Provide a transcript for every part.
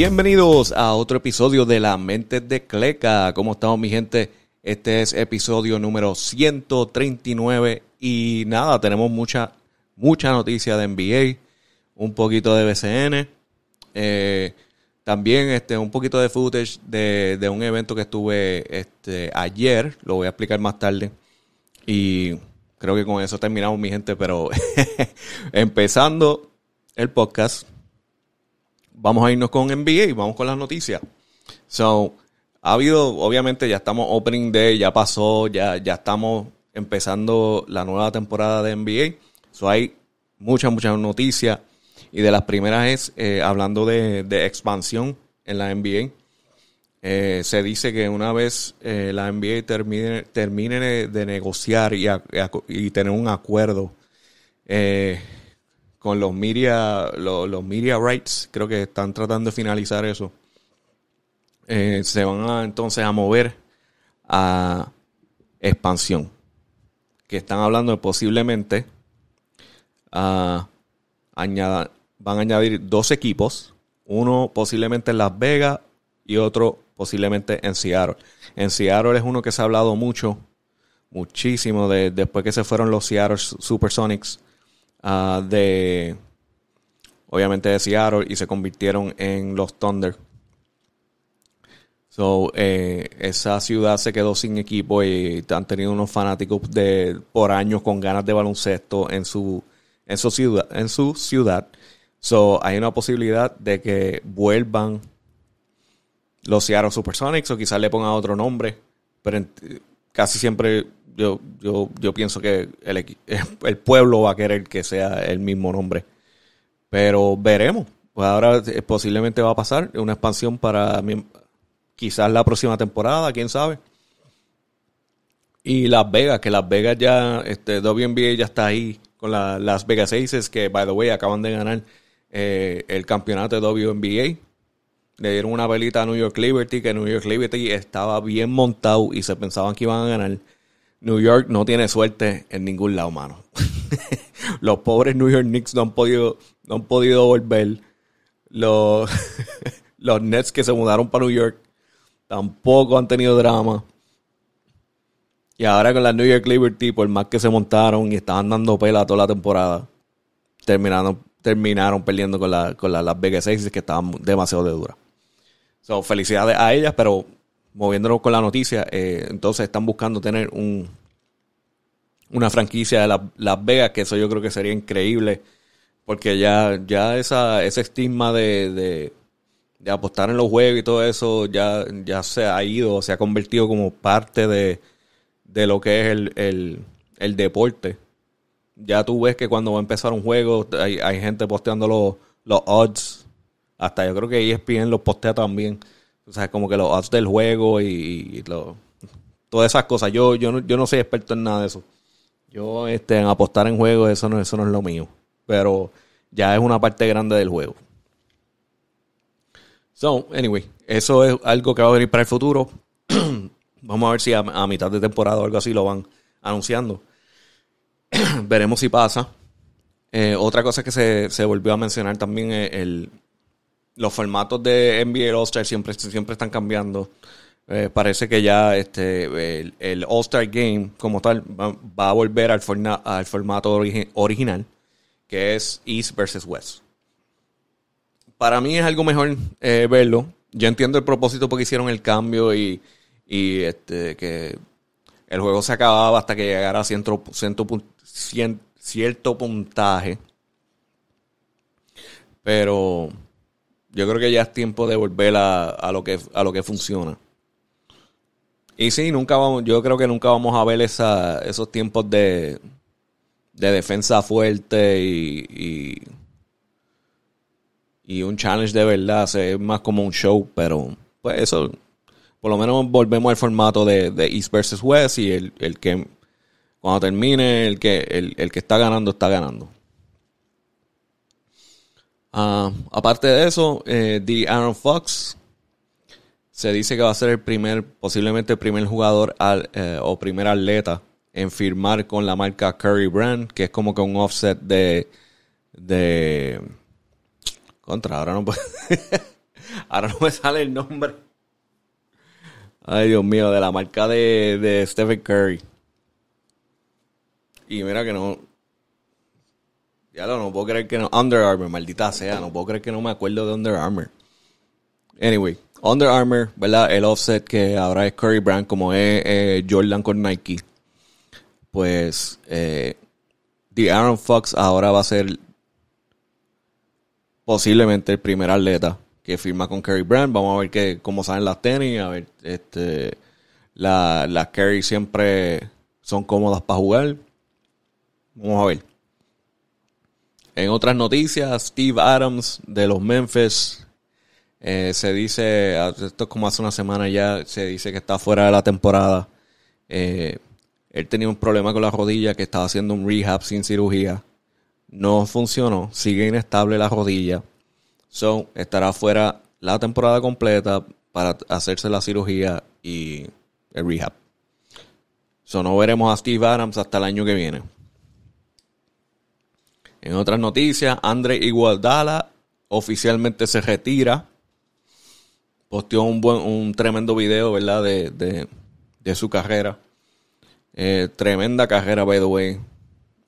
Bienvenidos a otro episodio de La Mente de Cleca. ¿Cómo estamos, mi gente? Este es episodio número 139 y nada, tenemos mucha, mucha noticia de NBA, un poquito de BCN, eh, también este, un poquito de footage de, de, un evento que estuve este, ayer, lo voy a explicar más tarde. Y creo que con eso terminamos, mi gente, pero empezando el podcast, vamos a irnos con NBA y vamos con las noticias. So, ha habido, obviamente, ya estamos opening day, ya pasó, ya, ya estamos empezando la nueva temporada de NBA. So, hay muchas, muchas noticias. Y de las primeras es eh, hablando de, de, expansión en la NBA. Eh, se dice que una vez eh, la NBA termine, termine de negociar y, tener un acuerdo con los media, los, los, media rights, creo que están tratando de finalizar eso. Eh, se van a, entonces a mover a expansión. Que están hablando de posiblemente a añadir, van a añadir dos equipos. Uno posiblemente en Las Vegas y otro posiblemente en Seattle. En Seattle es uno que se ha hablado mucho, muchísimo, de, después que se fueron los Seattle Supersonics uh, de, obviamente de Seattle y se convirtieron en los Thunder. So, eh, esa ciudad se quedó sin equipo y han tenido unos fanáticos de por años con ganas de baloncesto en su en su ciudad. So, hay una posibilidad de que vuelvan los Seattle Supersonics o quizás le pongan otro nombre, pero casi siempre yo, yo, yo pienso que el, el, pueblo va a querer que sea el mismo nombre. Pero veremos. Pues ahora posiblemente va a pasar una expansión para quizás la próxima temporada, quién sabe. Y Las Vegas, que Las Vegas ya, este, WNBA ya está ahí con la, Las Vegas Aces, que by the way acaban de ganar eh, el campeonato de WNBA. Le dieron una velita a New York Liberty, que New York Liberty estaba bien montado y se pensaban que iban a ganar. New York no tiene suerte en ningún lado, mano. Los pobres New York Knicks no han podido, no han podido volver. Los, los Nets que se mudaron para New York tampoco han tenido drama. Y ahora con la New York Liberty, por más que se montaron y estaban dando pela toda la temporada, terminaron, terminaron perdiendo con, la, con la, las Vegas Aces que estaban demasiado de dura. So, felicidades a ellas, pero moviéndonos con la noticia, eh, entonces están buscando tener un una franquicia de la, Las Vegas, que eso yo creo que sería increíble, porque ya, ya esa, ese estigma de, de, de apostar en los juegos y todo eso ya, ya se ha ido, se ha convertido como parte de, de lo que es el, el, el, deporte. Ya tú ves que cuando va a empezar un juego hay, hay gente posteando los, los odds. Hasta yo creo que ESPN los postea también. O sea, como que los odds del juego y, lo, todas esas cosas. Yo, yo, no, yo no soy experto en nada de eso. Yo este, en apostar en juegos, eso no, eso no es lo mío. Pero ya es una parte grande del juego. So, anyway, eso es algo que va a venir para el futuro. Vamos a ver si a, a, mitad de temporada o algo así lo van anunciando. Veremos si pasa. Eh, otra cosa que se, se, volvió a mencionar también es el, los formatos de NBA All-Star siempre, siempre están cambiando. Eh, parece que ya este el, All-Star Game como tal va, a volver al, al formato origi original, que es East versus West. Para mí es algo mejor eh, verlo. Yo entiendo el propósito porque hicieron el cambio y, y este que el juego se acababa hasta que llegara a ciento, ciento, cien, cierto puntaje. Pero yo creo que ya es tiempo de volver a, a, lo, que, a lo que funciona. Y sí, nunca vamos, yo creo que nunca vamos a ver esa, esos tiempos de, de defensa fuerte y, y, un challenge de verdad. Es más como un show, pero pues eso, por lo menos volvemos al formato de, de East versus West y el, el, que cuando termine, el que, el, el que está ganando, está ganando. Uh, aparte de eso, eh, Aaron Fox se dice que va a ser el primer, posiblemente el primer jugador eh, o primer atleta en firmar con la marca Curry Brand, que es como que un offset de. de contra, ahora no puedo. ahora no me sale el nombre. Ay, Dios mío, de la marca de, de Stephen Curry. Y mira que no. Ya lo no puedo creer que no. Under Armour, maldita sea. No puedo creer que no me acuerdo de Under Armour. Anyway, Under Armour, ¿verdad? El offset que ahora es Curry Brand, como es eh, Jordan con Nike. Pues, eh, The Aaron Fox ahora va a ser posiblemente el primer atleta que firma con Curry Brand. Vamos a ver que, cómo salen las tenis. A ver, este, las la Curry siempre son cómodas para jugar. Vamos a ver. En otras noticias, Steve Adams de los Memphis eh, se dice, esto es como hace una semana ya, se dice que está fuera de la temporada. Eh, él tenía un problema con la rodilla que estaba haciendo un rehab sin cirugía. No funcionó, sigue inestable la rodilla. So, estará fuera la temporada completa para hacerse la cirugía y el rehab. So, no veremos a Steve Adams hasta el año que viene. En otras noticias, Andre Igualdala oficialmente se retira. Posteó un buen, un tremendo video, ¿verdad? De, su carrera. Eh, tremenda carrera, by the way.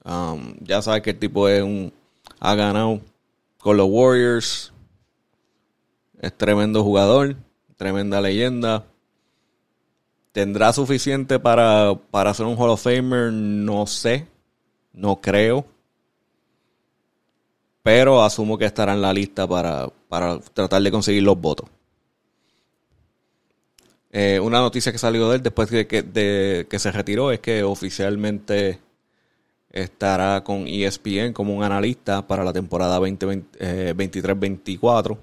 Um, ya sabes que el tipo es un, ha ganado con los Warriors. Es tremendo jugador, tremenda leyenda. ¿Tendrá suficiente para, para ser un Hall of Famer? No sé, no creo pero asumo que estará en la lista para, tratar de conseguir los votos. Eh, una noticia que salió de él después de que, se retiró es que oficialmente estará con ESPN como un analista para la temporada 2023-24. Eh,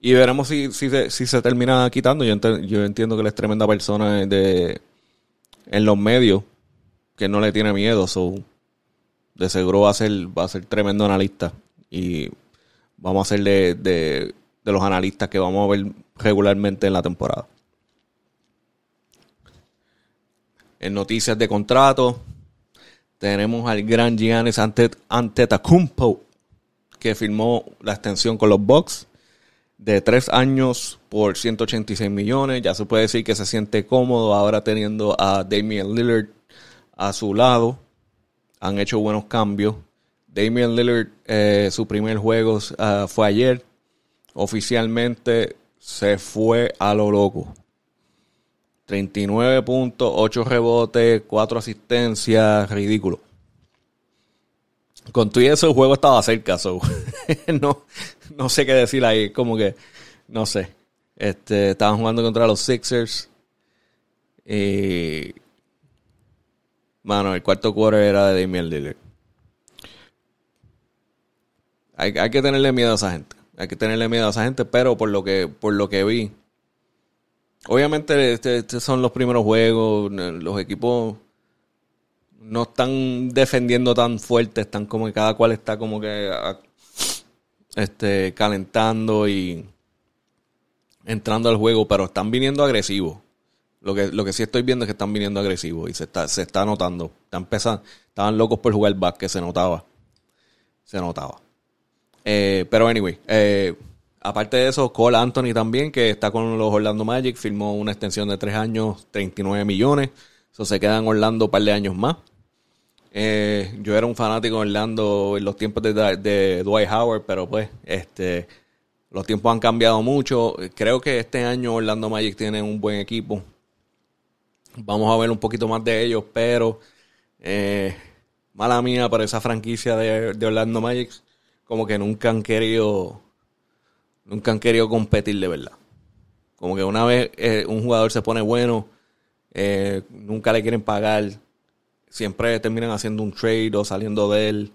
y veremos si, si, se, termina quitando. Yo, yo entiendo que él es tremenda persona de, en los medios, que no le tiene miedo. So, de seguro va a ser, va a ser tremendo analista. Y vamos a ser de, de, los analistas que vamos a ver regularmente en la temporada. En noticias de contrato, tenemos al gran Giannis Antetokounmpo, que firmó la extensión con los Bucks de tres años por 186 millones. Ya se puede decir que se siente cómodo ahora teniendo a Damian Lillard a su lado han hecho buenos cambios. Damian Lillard, eh, su primer juego ah, fue ayer. Oficialmente se fue a lo loco. 39 puntos, 8 rebotes, 4 asistencias, ridículo. Con todo eso el juego estaba cerca, no, no sé qué decir ahí, como que, no sé. Este, estaban jugando contra los Sixers. Y Mano, el cuarto quarter era de Damian Lillard. Hay, que tenerle miedo a esa gente. Hay que tenerle miedo a esa gente, pero por lo que, por lo que vi. Obviamente, estos este son los primeros juegos. Los equipos no están defendiendo tan fuerte. Están como que cada cual está como que este, calentando y entrando al juego, pero están viniendo agresivos. Lo que, lo que sí estoy viendo es que están viniendo agresivos y se está, se está notando. Están estaban locos por jugar que se notaba. Se notaba. Eh, pero anyway, eh, aparte de eso, Cole Anthony también, que está con los Orlando Magic, firmó una extensión de tres años, 39 millones. Eso se queda Orlando un par de años más. Eh, yo era un fanático de Orlando en los tiempos de, de, Dwight Howard, pero pues este los tiempos han cambiado mucho. Creo que este año Orlando Magic tiene un buen equipo. Vamos a ver un poquito más de ellos, pero eh, mala mía para esa franquicia de, Orlando Magic, como que nunca han querido, nunca han querido competir de verdad. Como que una vez eh, un jugador se pone bueno, eh, nunca le quieren pagar, siempre terminan haciendo un trade o saliendo de él.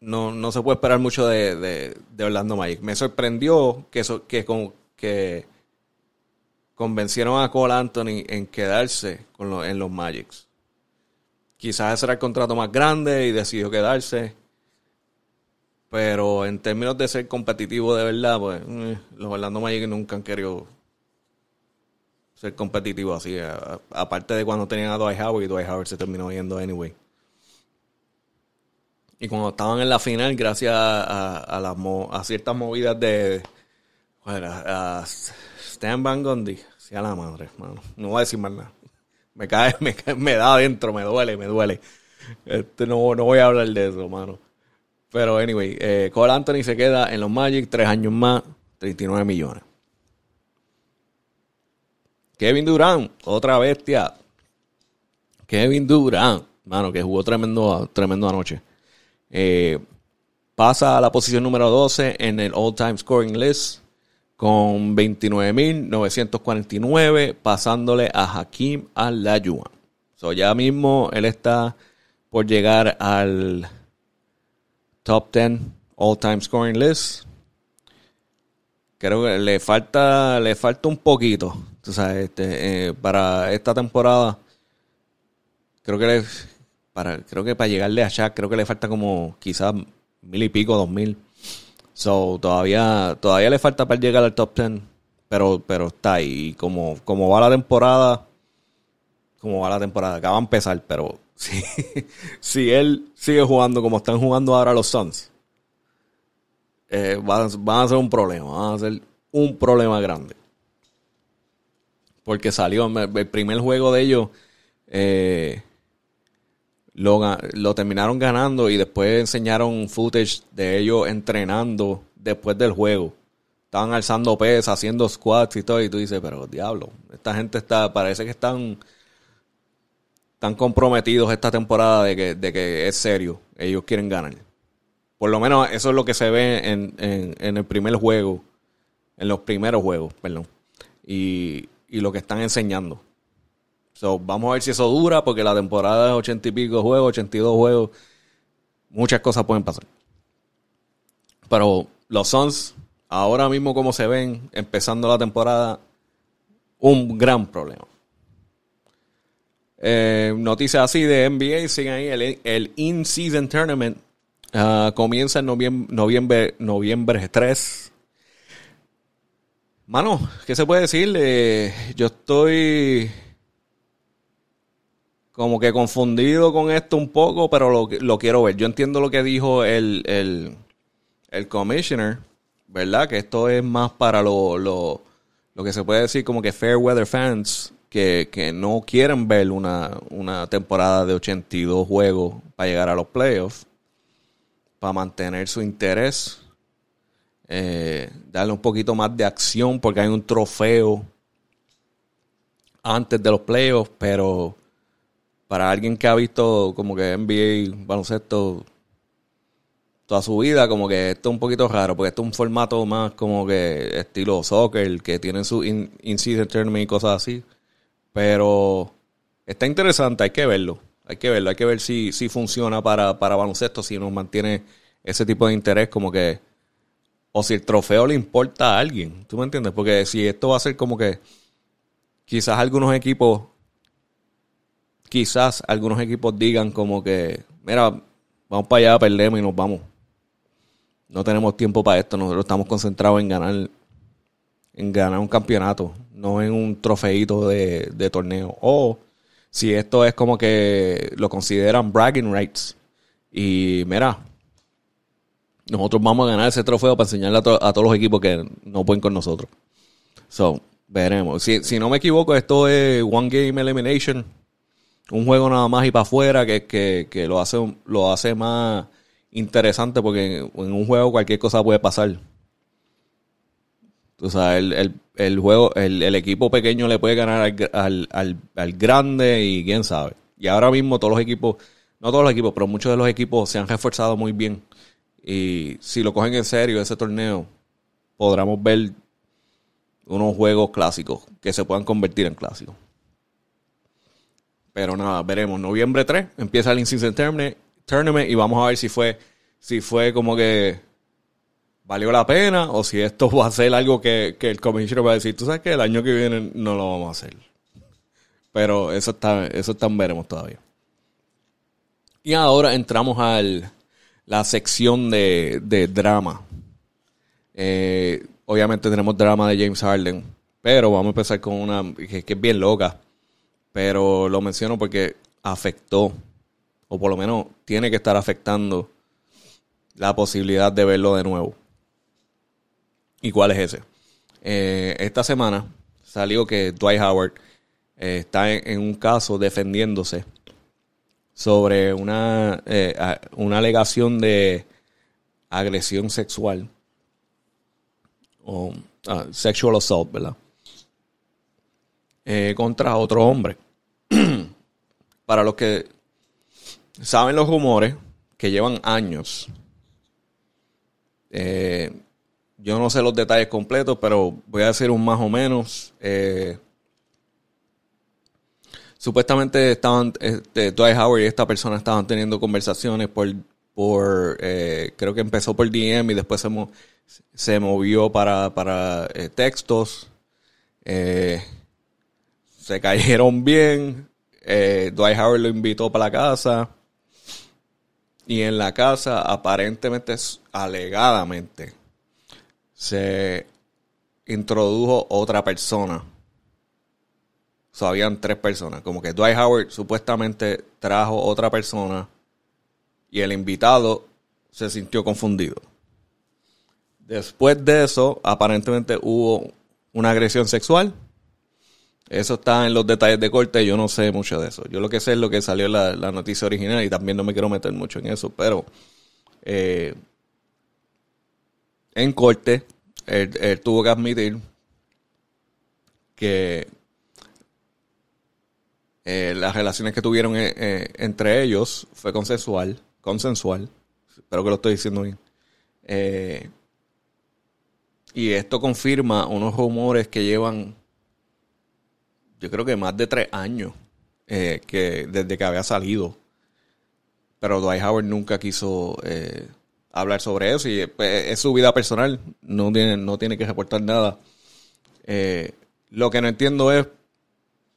no, no se puede esperar mucho de, de, Orlando Magic. Me sorprendió que, eso, que, con, que convencieron a Cole Anthony en quedarse con en los Magics. Quizás ese era el contrato más grande y decidió quedarse. Pero en términos de ser competitivo de verdad, pues eh, los Orlando Magic nunca han querido ser competitivos así. aparte de cuando tenían a Dwight Howard y Dwight Howard se terminó yendo anyway. Y cuando estaban en la final, gracias a ciertas movidas de. Bueno, a Stan Van Gundy, sea la madre, mano. No voy a decir más nada. Me cae, me, me da adentro, me duele, me duele. Este, no, no voy a hablar de eso, mano. Pero, anyway, eh, Cole Anthony se queda en los Magic, tres años más, 39 millones. Kevin Durant, otra bestia. Kevin Durant, mano, que jugó tremendo, tremendo anoche. Eh, pasa a la posición número 12 en el all-time scoring list con 29.949, pasándole a Hakim Al-Layuan. So, ya mismo él está por llegar al top 10 all-time scoring list. Creo que le falta, le falta un poquito. este, eh, para esta temporada, creo que le, para, creo que para llegarle a Shaq, creo que le falta como quizás mil y pico, dos mil. So, todavía, todavía le falta para llegar al top 10, pero, pero está ahí. Y como, como va la temporada, como va la temporada, acaba de empezar, pero si, si él sigue jugando como están jugando ahora los Suns, eh, van, a ser un problema, van a ser un problema grande. Porque salió el primer juego de ellos, eh, lo, terminaron ganando y después enseñaron footage de ellos entrenando después del juego. Estaban alzando pesas, haciendo squats y todo, y tú dices, pero diablo, esta gente está, parece que están tan comprometidos esta temporada de que, de que es serio, ellos quieren ganar. Por lo menos eso es lo que se ve en, en, el primer juego, en los primeros juegos, perdón, y, y lo que están enseñando. Vamos a ver si eso dura, porque la temporada es ochenta y pico juegos, 82 juegos. Muchas cosas pueden pasar. Pero los Suns, ahora mismo como se ven, empezando la temporada, un gran problema. Eh, noticias así de NBA, siguen ahí, el, In-Season Tournament ah, comienza en noviembre, noviembre, noviembre 3. Mano, ¿qué se puede decir? Eh, yo estoy como que confundido con esto un poco, pero lo, lo quiero ver. Yo entiendo lo que dijo el, el, el commissioner, ¿verdad? Que esto es más para lo, lo, lo que se puede decir como que fair weather fans que, que no quieren ver una, una temporada de 82 juegos para llegar a los playoffs, para mantener su interés, eh, darle un poquito más de acción porque hay un trofeo antes de los playoffs, pero para alguien que ha visto como que NBA, baloncesto toda su vida, como que esto es un poquito raro, porque esto es un formato más como que estilo soccer, que tienen su in-season tournament y cosas así. Pero está interesante, hay que verlo. Hay que verlo, hay que ver si, si funciona para, para baloncesto, si nos mantiene ese tipo de interés, como que. O si el trofeo le importa a alguien. ¿Tú me entiendes? Porque si esto va a ser como que. Quizás algunos equipos quizás algunos equipos digan como que, mira, vamos para allá, perdemos y nos vamos. No tenemos tiempo para esto, nosotros estamos concentrados en ganar en ganar un campeonato, no en un trofeito de, torneo. O si esto es como que lo consideran bragging rights. Y mira, nosotros vamos a ganar ese trofeo para enseñarle a, todos los equipos que no pueden con nosotros. So, veremos. Si no me equivoco, esto es One Game Elimination un juego nada más y para afuera que, que, que, lo, hace, lo hace más interesante porque en, un juego cualquier cosa puede pasar. O sea, el, el, juego, el, equipo pequeño le puede ganar al, al, al, grande y quién sabe. Y ahora mismo todos los equipos, no todos los equipos, pero muchos de los equipos se han reforzado muy bien. Y si lo cogen en serio ese torneo, podremos ver unos juegos clásicos que se puedan convertir en clásicos. Pero nada, veremos. Noviembre 3 empieza el In-Season Tournament y vamos a ver si fue, si fue como que valió la pena o si esto va a ser algo que, el commissioner va a decir, tú sabes que el año que viene no lo vamos a hacer. Pero eso está, eso está veremos todavía. Y ahora entramos a la sección de, de drama. Eh, obviamente tenemos drama de James Harden, pero vamos a empezar con una que es bien loca pero lo menciono porque afectó, o por lo menos tiene que estar afectando la posibilidad de verlo de nuevo. ¿Y cuál es ese? Eh, esta semana salió que Dwight Howard eh, está en, un caso defendiéndose sobre una, eh, una alegación de agresión sexual o ah, sexual assault, ¿verdad? contra otro hombre. Para los que saben los rumores que llevan años, yo no sé los detalles completos, pero voy a decir un más o menos. Eh, supuestamente estaban, este, Dwight Howard y esta persona estaban teniendo conversaciones por, por eh, creo que empezó por DM y después se, se movió para, para eh, textos. se cayeron bien. Dwight Howard lo invitó para la casa. Y en la casa, aparentemente, alegadamente, se introdujo otra persona. O habían tres personas. Como que Dwight Howard supuestamente trajo otra persona y el invitado se sintió confundido. Después de eso, aparentemente hubo una agresión sexual. Eso está en los detalles de corte, yo no sé mucho de eso. Yo lo que sé es lo que salió en la, noticia original y también no me quiero meter mucho en eso, pero eh, en corte él, tuvo que admitir que eh, las relaciones que tuvieron eh, entre ellos fue consensual, consensual, espero que lo estoy diciendo bien. y esto confirma unos rumores que llevan, yo creo que más de tres años, que desde que había salido. Pero Dwight Howard nunca quiso hablar sobre eso y pues, es su vida personal, no tiene, no tiene que reportar nada. Eh, lo que no entiendo es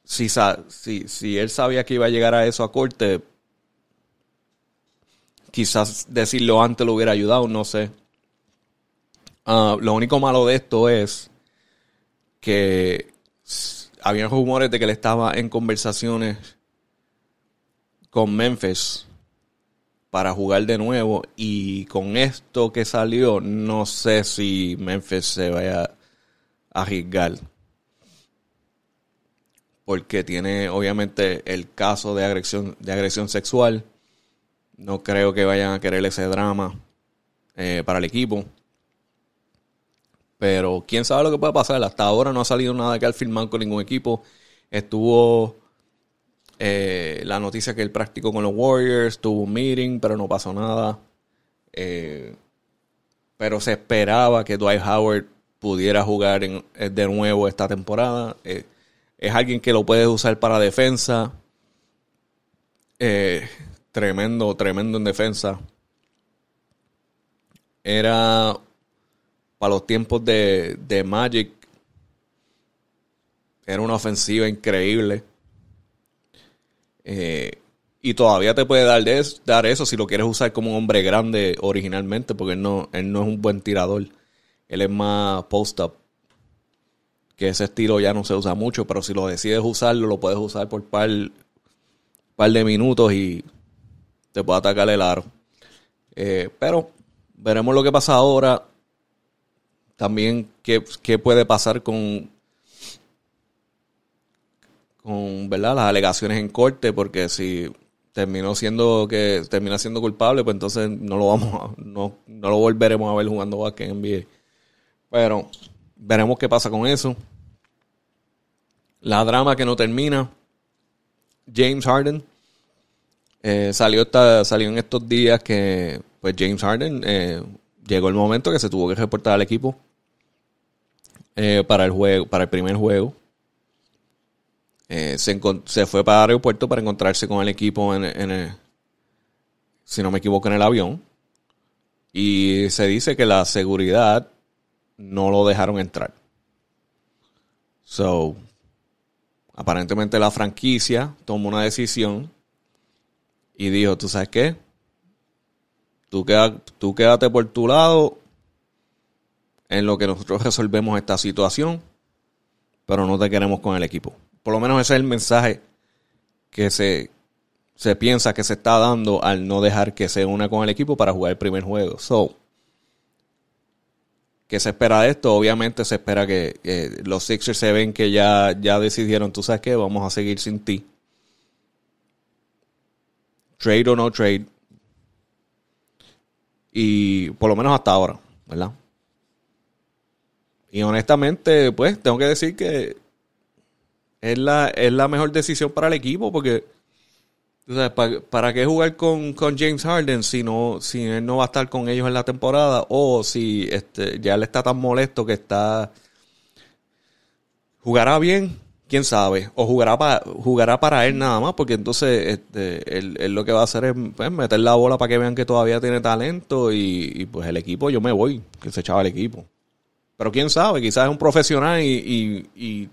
si, si, si él sabía que iba a llegar a eso a corte, quizás decirlo antes lo hubiera ayudado, no sé. Ah, lo único malo de esto es que había rumores de que él estaba en conversaciones con Memphis para jugar de nuevo. Y con esto que salió, no sé si Memphis se vaya a arriesgar. Porque tiene obviamente el caso de agresión, de agresión sexual. No creo que vayan a querer ese drama eh, para el equipo. Pero quién sabe lo que puede pasar. Hasta ahora no ha salido nada que al firmar con ningún equipo. Estuvo eh, la noticia que él practicó con los Warriors, tuvo un meeting, pero no pasó nada. Eh, pero se esperaba que Dwight Howard pudiera jugar eh, de nuevo esta temporada. es alguien que lo puede usar para defensa. tremendo, tremendo en defensa. Era para los tiempos de, de Magic. Era una ofensiva increíble. Eh, y todavía te puede dar, de, dar eso si lo quieres usar como un hombre grande originalmente, porque él no, él no es un buen tirador. Él es más post-up. Que ese estilo ya no se usa mucho, pero si lo decides usarlo, lo puedes usar por par, par de minutos y te puede atacar el aro. Eh, pero veremos lo que pasa ahora. También qué, qué puede pasar con con ¿verdad? las alegaciones en corte, porque si terminó siendo que termina siendo culpable, pues entonces no lo vamos a, no, no lo volveremos a ver jugando básquet en NBA. Pero veremos qué pasa con eso. La drama que no termina. James Harden eh, salió, esta, salió en estos días que pues James Harden eh, llegó el momento que se tuvo que reportar al equipo eh, para el juego, para el primer juego eh, se, fue para el aeropuerto para encontrarse con el equipo en, el, si no me equivoco, en el avión. Y se dice que la seguridad no lo dejaron entrar. So, aparentemente la franquicia tomó una decisión y dijo, ¿tú sabes qué? Tú, tú quédate por tu lado en lo que nosotros resolvemos esta situación, pero no te queremos con el equipo. Por lo menos ese es el mensaje que se, se piensa que se está dando al no dejar que se una con el equipo para jugar el primer juego. So, ¿qué se espera de esto? Obviamente se espera que, los Sixers se ven que ya, ya decidieron, tú sabes qué, vamos a seguir sin ti. Trade o no trade. Y por lo menos hasta ahora, ¿verdad? Y honestamente, pues tengo que decir que es la, es la mejor decisión para el equipo porque ¿para, qué jugar con, James Harden si no si él no va a estar con ellos en la temporada o si este, ya él está tan molesto que está jugará bien quién sabe o jugará para jugará para él nada más porque entonces este, él, lo que va a hacer es pues, meter la bola para que vean que todavía tiene talento y, pues el equipo yo me voy que se echaba el equipo pero quién sabe quizás es un profesional y, y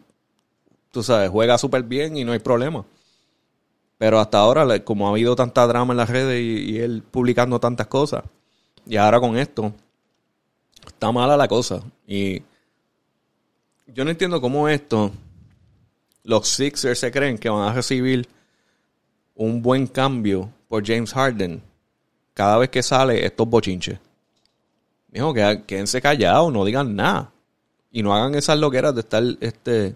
tú sabes juega súper bien y no hay problema pero hasta ahora, como ha habido tanta drama en las redes y, él publicando tantas cosas, y ahora con esto, está mala la cosa. Y yo no entiendo cómo esto, los Sixers se creen que van a recibir un buen cambio por James Harden cada vez que sale estos bochinches. Que quédense callados, no digan nada. Y no hagan esas loqueras de estar este,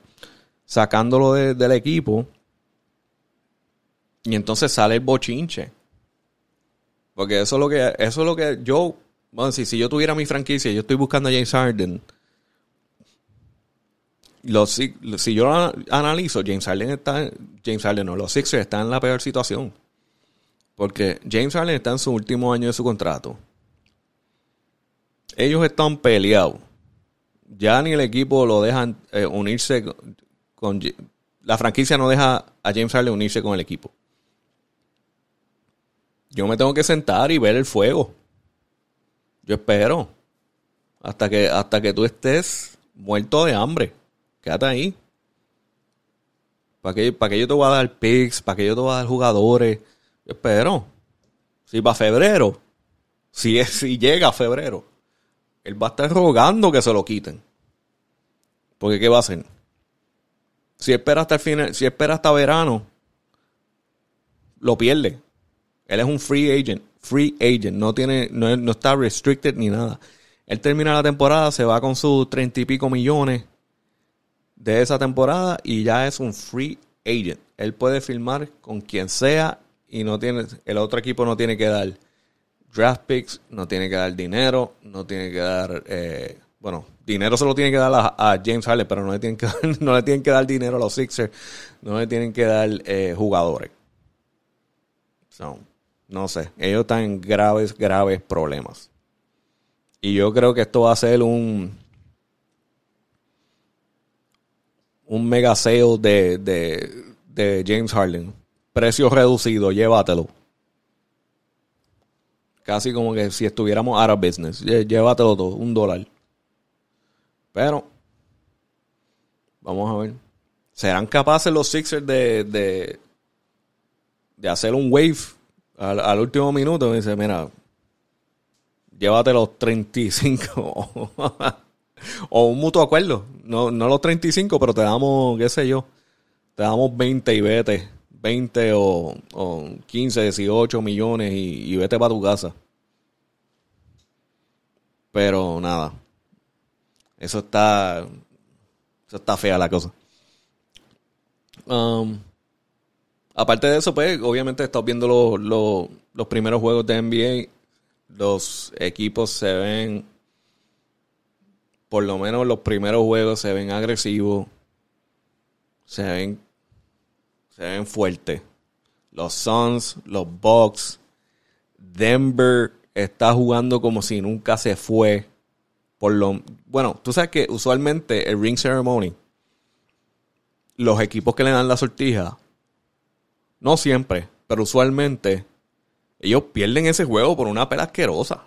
sacándolo del equipo y entonces sale el bochinche. Porque eso es lo que, eso es lo que yo, bueno, si, si yo tuviera mi franquicia, yo estoy buscando a James Harden. Los, si, yo lo analizo, James Harden está, James Harden no, los Sixers están en la peor situación. Porque James Harden está en su último año de su contrato. Ellos están peleados. Ya ni el equipo lo dejan eh, unirse con, La franquicia no deja a James Harden unirse con el equipo yo me tengo que sentar y ver el fuego. Yo espero. Hasta que, hasta que tú estés muerto de hambre. Quédate ahí. ¿Para qué, para que yo te voy a dar picks? ¿Para que yo te voy a dar jugadores? Yo espero. Si va febrero, si, es, si llega febrero, él va a estar rogando que se lo quiten. Porque ¿qué va a hacer? Si espera hasta el si espera hasta verano, lo pierde. Él es un free agent. Free agent. No, tiene, no, no está restricted ni nada. Él termina la temporada, se va con sus treinta y pico millones de esa temporada y ya es un free agent. Él puede firmar con quien sea y no tiene, el otro equipo no tiene que dar draft picks, no tiene que dar dinero, no tiene que dar, eh, bueno, dinero se lo tiene que dar a, James Harden, pero no le, tienen que dar, no le tienen que dar dinero a los Sixers, no le tienen que dar eh, jugadores. So, no sé, ellos están en graves, graves problemas. Y yo creo que esto va a ser un, un mega sale de, de, James Harden. Precio reducido, llévatelo. Casi como que si estuviéramos out of business. Llévatelo todo, un dólar. Pero, vamos a ver. ¿Serán capaces los Sixers de, de, de hacer un wave al, último minuto me dice, mira, llévate los 35 o un mutuo acuerdo. No, no los 35, pero te damos, qué sé yo, te damos 20 y vete. 20 o, o 15, 18 millones y, vete para tu casa. Pero nada. Eso está. Eso está fea la cosa. Um, Aparte de eso, pues, obviamente estás viendo los primeros juegos de NBA. Los equipos se ven, por lo menos los primeros juegos se ven agresivos. Se ven, se ven fuertes. Los Suns, los Bucks, Denver está jugando como si nunca se fue. Por lo, bueno, tú sabes que usualmente el ring ceremony, los equipos que le dan la sortija no siempre, pero usualmente ellos pierden ese juego por una pela asquerosa.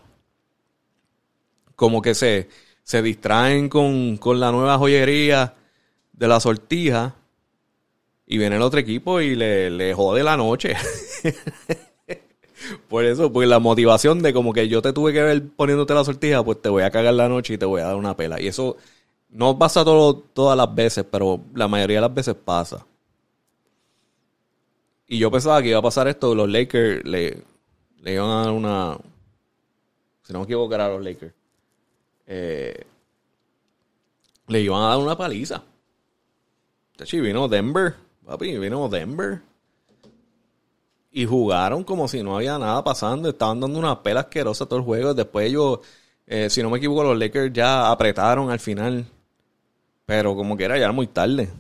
Como que se, se distraen con, la nueva joyería de la sortija y viene el otro equipo y le, le jode la noche. Por eso, pues la motivación de como que yo te tuve que ver poniéndote la sortija, pues te voy a cagar la noche y te voy a dar una pela. Y eso no pasa todo, todas las veces, pero la mayoría de las veces pasa. Y yo pensaba que iba a pasar esto, los Lakers le, le iban a dar una... Si no me equivoco, era los Lakers. Eh, le iban a dar una paliza. Y vino Denver, papi, vino Denver. Y jugaron como si no había nada pasando. Estaban dando una pela asquerosa todo el juego. Después ellos, eh, si no me equivoco, los Lakers ya apretaron al final. Pero como que era, ya era muy tarde.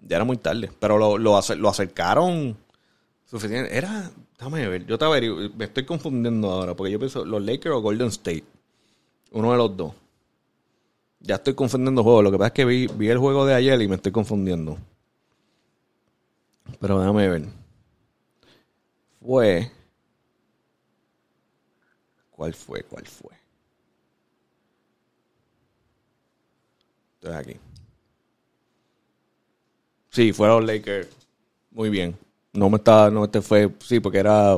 Ya era muy tarde. Pero lo, lo, lo acercaron suficiente. Era, déjame ver, yo te me estoy confundiendo ahora. Porque yo pienso, los Lakers o Golden State. Uno de los dos. Ya estoy confundiendo juegos. Lo que pasa es que vi, vi el juego de ayer y me estoy confundiendo. Pero déjame ver. Fue. ¿Cuál fue? ¿Cuál fue? Estoy aquí. Sí, fueron Lakers. Muy bien. No me estaba, no este fue, sí, porque era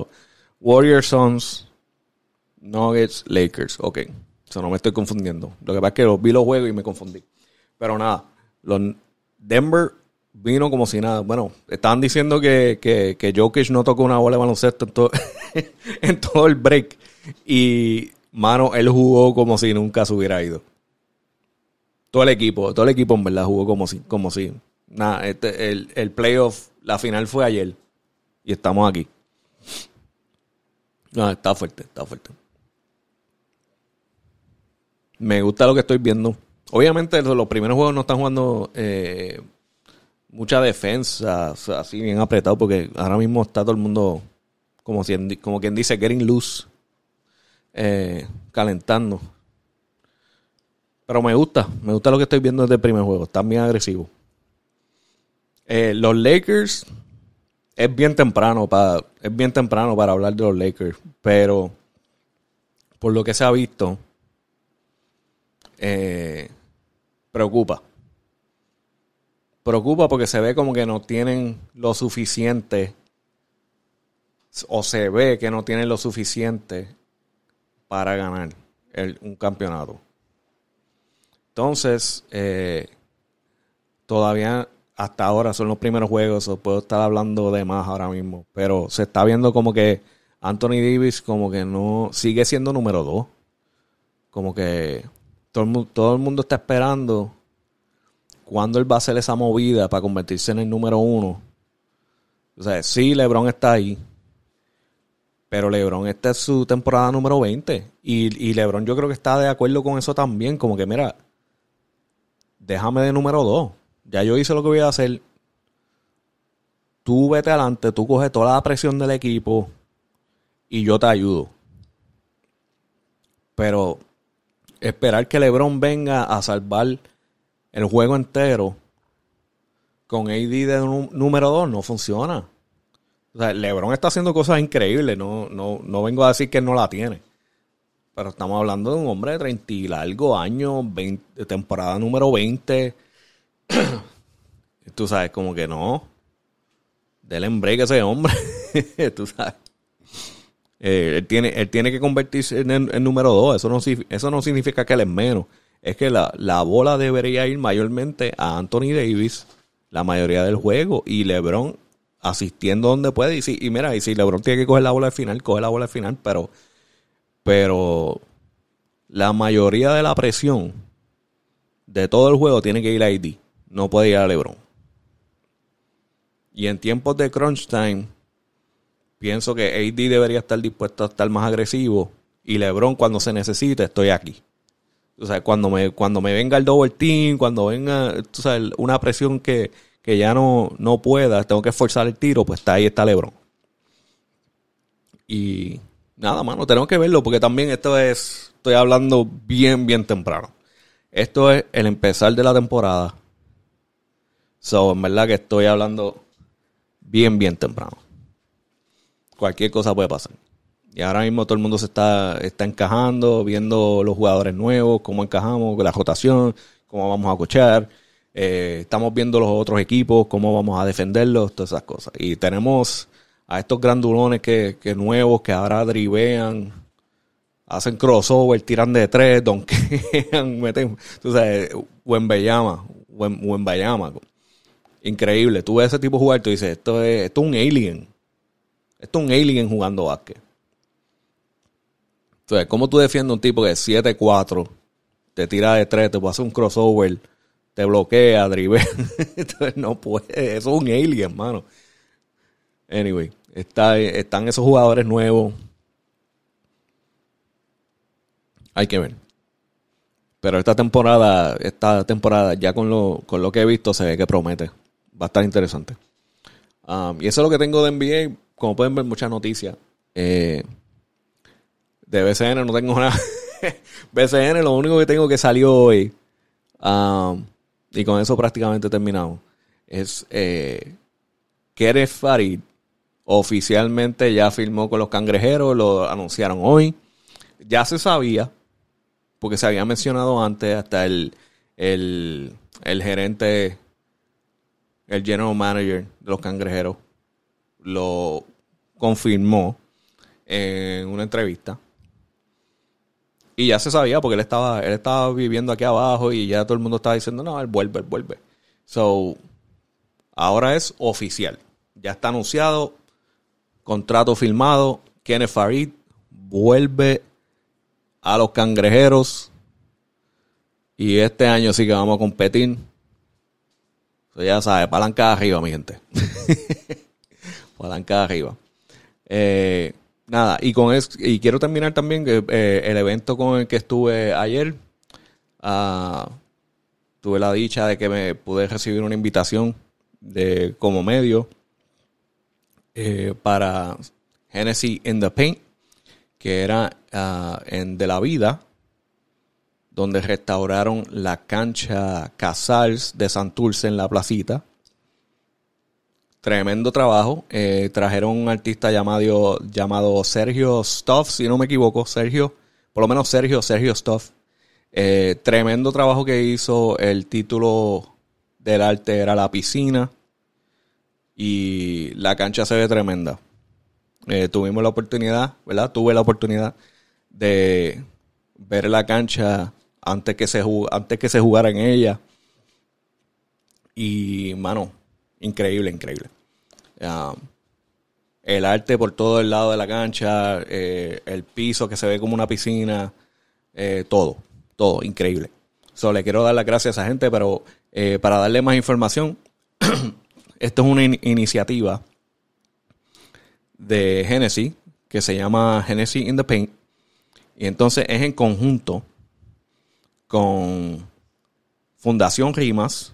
Warriors Sons, Nuggets, Lakers. Ok. Eso no me estoy confundiendo. Lo que pasa es que vi los juegos y me confundí. Pero nada, los Denver vino como si nada. Bueno, estaban diciendo que, que, que Jokic no tocó una bola de baloncesto en todo, en todo el break. Y, mano, él jugó como si nunca se hubiera ido. Todo el equipo, todo el equipo en verdad jugó como si, como si. Nada, este, el, el playoff, la final fue ayer. Y estamos aquí. No, está fuerte, está fuerte. Me gusta lo que estoy viendo. Obviamente los primeros juegos no están jugando eh, mucha defensa, así bien apretado, porque ahora mismo está todo el mundo, como, como quien dice, getting loose, eh, calentando. Pero me gusta, me gusta lo que estoy viendo desde el primer juego, están bien agresivos. Eh, los Lakers, es bien temprano para, es bien temprano para hablar de los Lakers, pero por lo que se ha visto, eh, preocupa. Preocupa porque se ve como que no tienen lo suficiente o se ve que no tienen lo suficiente para ganar un campeonato. Entonces, eh, todavía hasta ahora son los primeros juegos, o puedo estar hablando de más ahora mismo, pero se está viendo como que Anthony Davis como que no sigue siendo número dos. Como que todo el, mundo, está esperando cuándo él va a hacer esa movida para convertirse en el número uno. O sea, sí, LeBron está ahí. Pero LeBron, esta es su temporada número 20. Y, LeBron yo creo que está de acuerdo con eso también. Como que, mira, déjame de número 2. Ya yo hice lo que voy a hacer. Tú vete adelante, tú coges toda la presión del equipo y yo te ayudo. Pero esperar que LeBron venga a salvar el juego entero con AD de número 2 no funciona. LeBron está haciendo cosas increíbles, no, no, no vengo a decir que no la tiene. Pero estamos hablando de un hombre de 30 y largo años, temporada número 20. Tú sabes, como que no. Dele en break a ese hombre. Tú sabes. Eh, él, tiene, él tiene que convertirse en número dos. Eso no, eso no significa que él es menos. Es que la, bola debería ir mayormente a Anthony Davis la mayoría del juego y LeBron asistiendo donde puede. Y, si, y mira, y si LeBron tiene que coger la bola al final, coge la bola al final, pero, pero la mayoría de la presión de todo el juego tiene que ir a ID. No puede ir a LeBron. Y en tiempos de crunch time, pienso que AD debería estar dispuesto a estar más agresivo y LeBron cuando se necesite estoy aquí. O sea, cuando me, cuando me venga el double team, cuando venga tú sabes, una presión que, que ya no, no pueda, tengo que esforzar el tiro, pues está ahí está LeBron. Y nada, mano, tenemos que verlo porque también esto es, estoy hablando bien, bien temprano. Esto es el empezar de la temporada. So, en verdad que estoy hablando bien, bien temprano cualquier cosa puede pasar. Y ahora mismo todo el mundo se está, está encajando, viendo los jugadores nuevos, cómo encajamos, la rotación, cómo vamos a cochar. Eh, estamos viendo los otros equipos, cómo vamos a defenderlos, todas esas cosas. Y tenemos a estos grandulones que, que nuevos, que ahora drivean, hacen crossover, tiran de tres, donkean, meten, tú sabes, Wembeyama, Wembayama. Increíble. Tú ves ese tipo jugar, tú dices, esto es, esto es un alien Esto es un alien jugando básquet. Entonces, ¿cómo tú defiendes un tipo que es 7-4, te tira de 3, te puede hacer un crossover, te bloquea, drive? Entonces, no puede. Eso es un alien, mano. Anyway, está, están esos jugadores nuevos. Hay que ver. Pero esta temporada, esta temporada, ya con lo, con lo que he visto, se ve que promete. Va a estar interesante. Um, y eso es lo que tengo de NBA. Como pueden ver, muchas noticias. Eh, de BCN no tengo nada. BCN lo único que tengo que salió hoy. Um, y con eso prácticamente terminamos. Es eh, Kenneth Farid. Oficialmente ya firmó con los cangrejeros. Lo anunciaron hoy. Ya se sabía. Porque se había mencionado antes. Hasta el, el, el gerente. El general manager de los cangrejeros. Lo confirmó en una entrevista y ya se sabía porque él estaba, él estaba viviendo aquí abajo y ya todo el mundo estaba diciendo, no, él vuelve, él vuelve. So, ahora es oficial. Ya está anunciado, contrato firmado. Kenneth Farid vuelve a los cangrejeros. Y este año sí que vamos a competir. So, ya sabes, palanca arriba, mi gente. palanca arriba. Eh, nada, y con eso, y quiero terminar también eh, el evento con el que estuve ayer. Ah, tuve la dicha de que me pude recibir una invitación de como medio eh, para Genesis in the Paint, que era ah, en De la Vida, donde restauraron la cancha Casals de Santurce en la placita. Tremendo trabajo. Eh, trajeron un artista llamado, Sergio Stuff, si no me equivoco. Sergio, por lo menos Sergio, Sergio Stuff. Eh, tremendo trabajo que hizo. El título del arte era La Piscina. Y la cancha se ve tremenda. Eh, tuvimos la oportunidad, ¿verdad? Tuve la oportunidad de ver la cancha antes que se, antes que se jugara en ella. Y, mano, increíble, increíble. Um, el arte por todo el lado de la cancha, eh, el piso que se ve como una piscina, eh, todo, todo, increíble. So, le quiero dar las gracias a esa gente, pero eh, para darle más información, esto es una iniciativa de Genesis que se llama Genesis in the Paint. Y entonces es en conjunto con Fundación Rimas,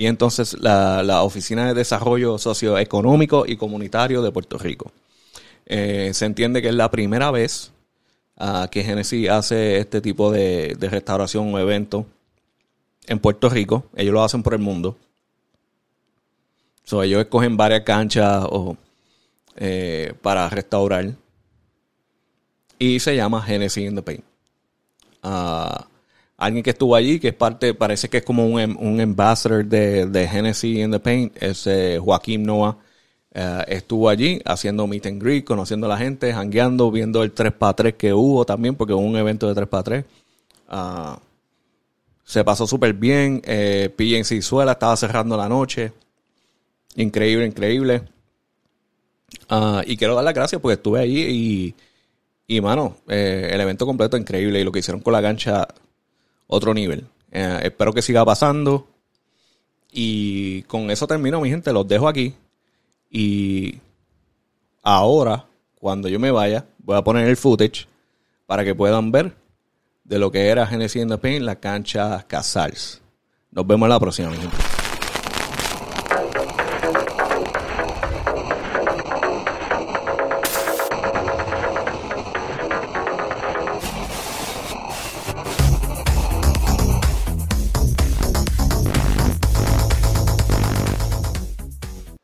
y entonces la, Oficina de Desarrollo Socioeconómico y Comunitario de Puerto Rico. Eh, se entiende que es la primera vez ah, que Genesis hace este tipo de, restauración o evento en Puerto Rico. Ellos lo hacen por el mundo. ellos escogen varias canchas eh, para restaurar. Y se llama Genesis in the Paint. Ah, alguien que estuvo allí, que es parte, parece que es como un, em, un ambassador de, de Genesis in the Paint, es Joaquín Noah. Eh, estuvo allí haciendo meet and greet, conociendo a la gente, jangueando, viendo el 3x3 que hubo también, porque hubo un evento de 3x3. Ah, se pasó súper bien. Eh, PNC Suela estaba cerrando la noche. Increíble, increíble. Ah, y quiero dar las gracias porque estuve allí y, y mano, eh, el evento completo increíble. Y lo que hicieron con la cancha otro nivel. Eh, espero que siga pasando. Y con eso termino, mi gente. Los dejo aquí. Y ahora, cuando yo me vaya, voy a poner el footage para que puedan ver de lo que era Genesis in the Pain, la cancha Casals. Nos vemos la próxima, mi gente.